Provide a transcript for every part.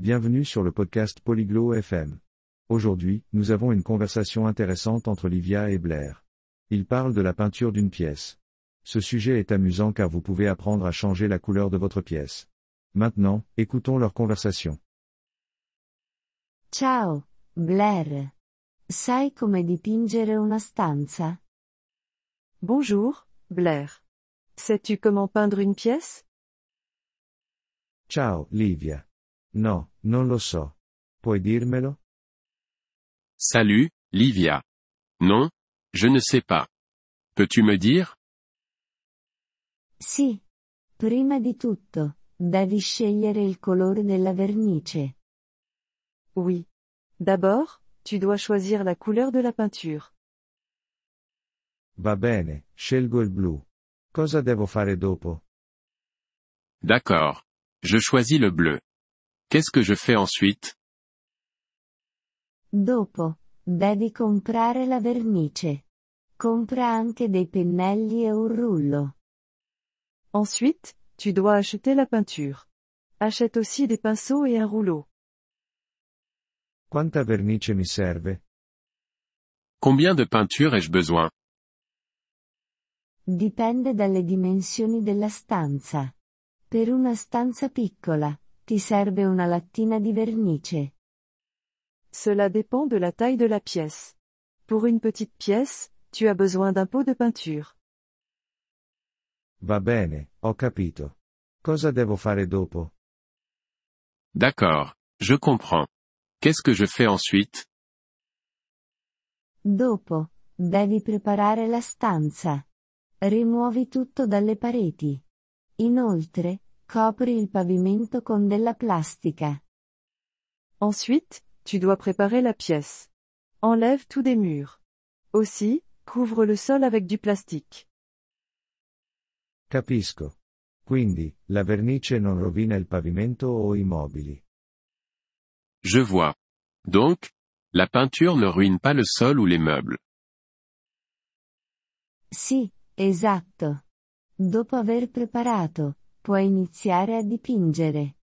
Bienvenue sur le podcast Polyglot FM. Aujourd'hui, nous avons une conversation intéressante entre Livia et Blair. Ils parlent de la peinture d'une pièce. Ce sujet est amusant car vous pouvez apprendre à changer la couleur de votre pièce. Maintenant, écoutons leur conversation. Ciao, Blair. Sai come dipingere una stanza? Bonjour, Blair. Sais-tu comment peindre une pièce? Ciao, Livia. No, non lo so. Puoi dirmelo? Salut, Livia. Non, je ne sais pas. Peux-tu me dire? Sì. Prima di tutto, devi scegliere il colore della vernice. Oui. D'abord, tu dois choisir la couleur de la peinture. Va bene, scelgo il blu. Cosa devo fare dopo? D'accord. Je choisis le bleu. Qu'est-ce que je fais ensuite? Dopo, devi comprare la vernice. Compra anche dei pennelli e un rullo. Ensuite, tu dois acheter la peinture. Achète aussi des pinceaux et un rouleau. Quanta vernice mi serve? Combien de peinture ai-je besoin? Dipende dalle dimensioni della stanza. Per una stanza piccola, ti serve una lattina di vernice. Cela dépend de la taille de la pièce. Pour une petite pièce, tu as besoin d'un pot de peinture. Va bene, ho capito. Cosa devo fare dopo? D'accord. Je comprends. Qu'est-ce que je fais ensuite? Dopo, devi preparare la stanza. Rimuovi tutto dalle pareti. Inoltre, copri il pavimento con della plastica. Ensuite, tu dois préparer la pièce. Enlève tout des murs. Aussi, couvre le sol avec du plastique. Capisco. Quindi, la vernice non rovina il pavimento o i mobili. Je vois. Donc, la peinture ne ruine pas le sol ou les meubles. Sì, esatto. Dopo aver preparato, puoi iniziare a dipingere.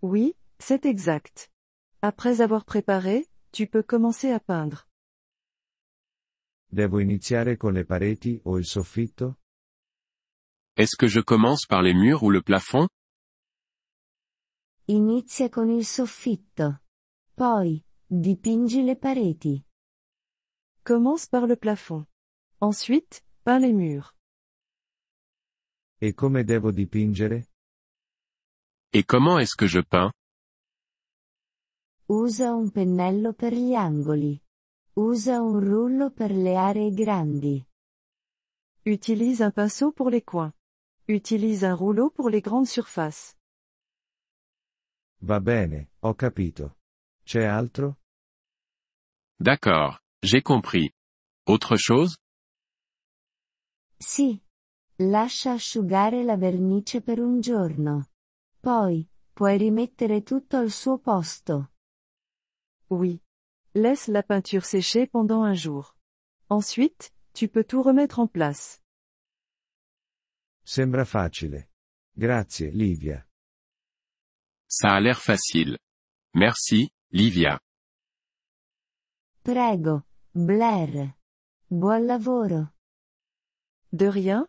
Oui, c'est exact. Après avoir préparé, tu peux commencer à peindre. Devo iniziare con le pareti o il soffitto? Est-ce que je commence par les murs ou le plafond? Inizia con il soffitto. Poi, dipingi le pareti. Commence par le plafond. Ensuite, peins les murs. E come devo dipingere? Et comment est-ce que je peins? Usa un pennello per gli angoli. Usa un rullo per le aree grandi. Utilise un pinceau pour les coins. Utilise un rouleau pour les grandes surfaces. Va bene, ho capito. C'è altro? D'accord. J'ai compris. Autre chose? Sì. Lascia asciugare la vernice per un giorno. Poi, puoi rimettere tutto al suo posto. Oui. Laisse la peinture sécher pendant un jour. Ensuite, tu peux tout remettre en place. Sembra facile. Grazie, Livia. Ça a l'air facile. Merci, Livia. Prego, Blair. Buon lavoro. De rien,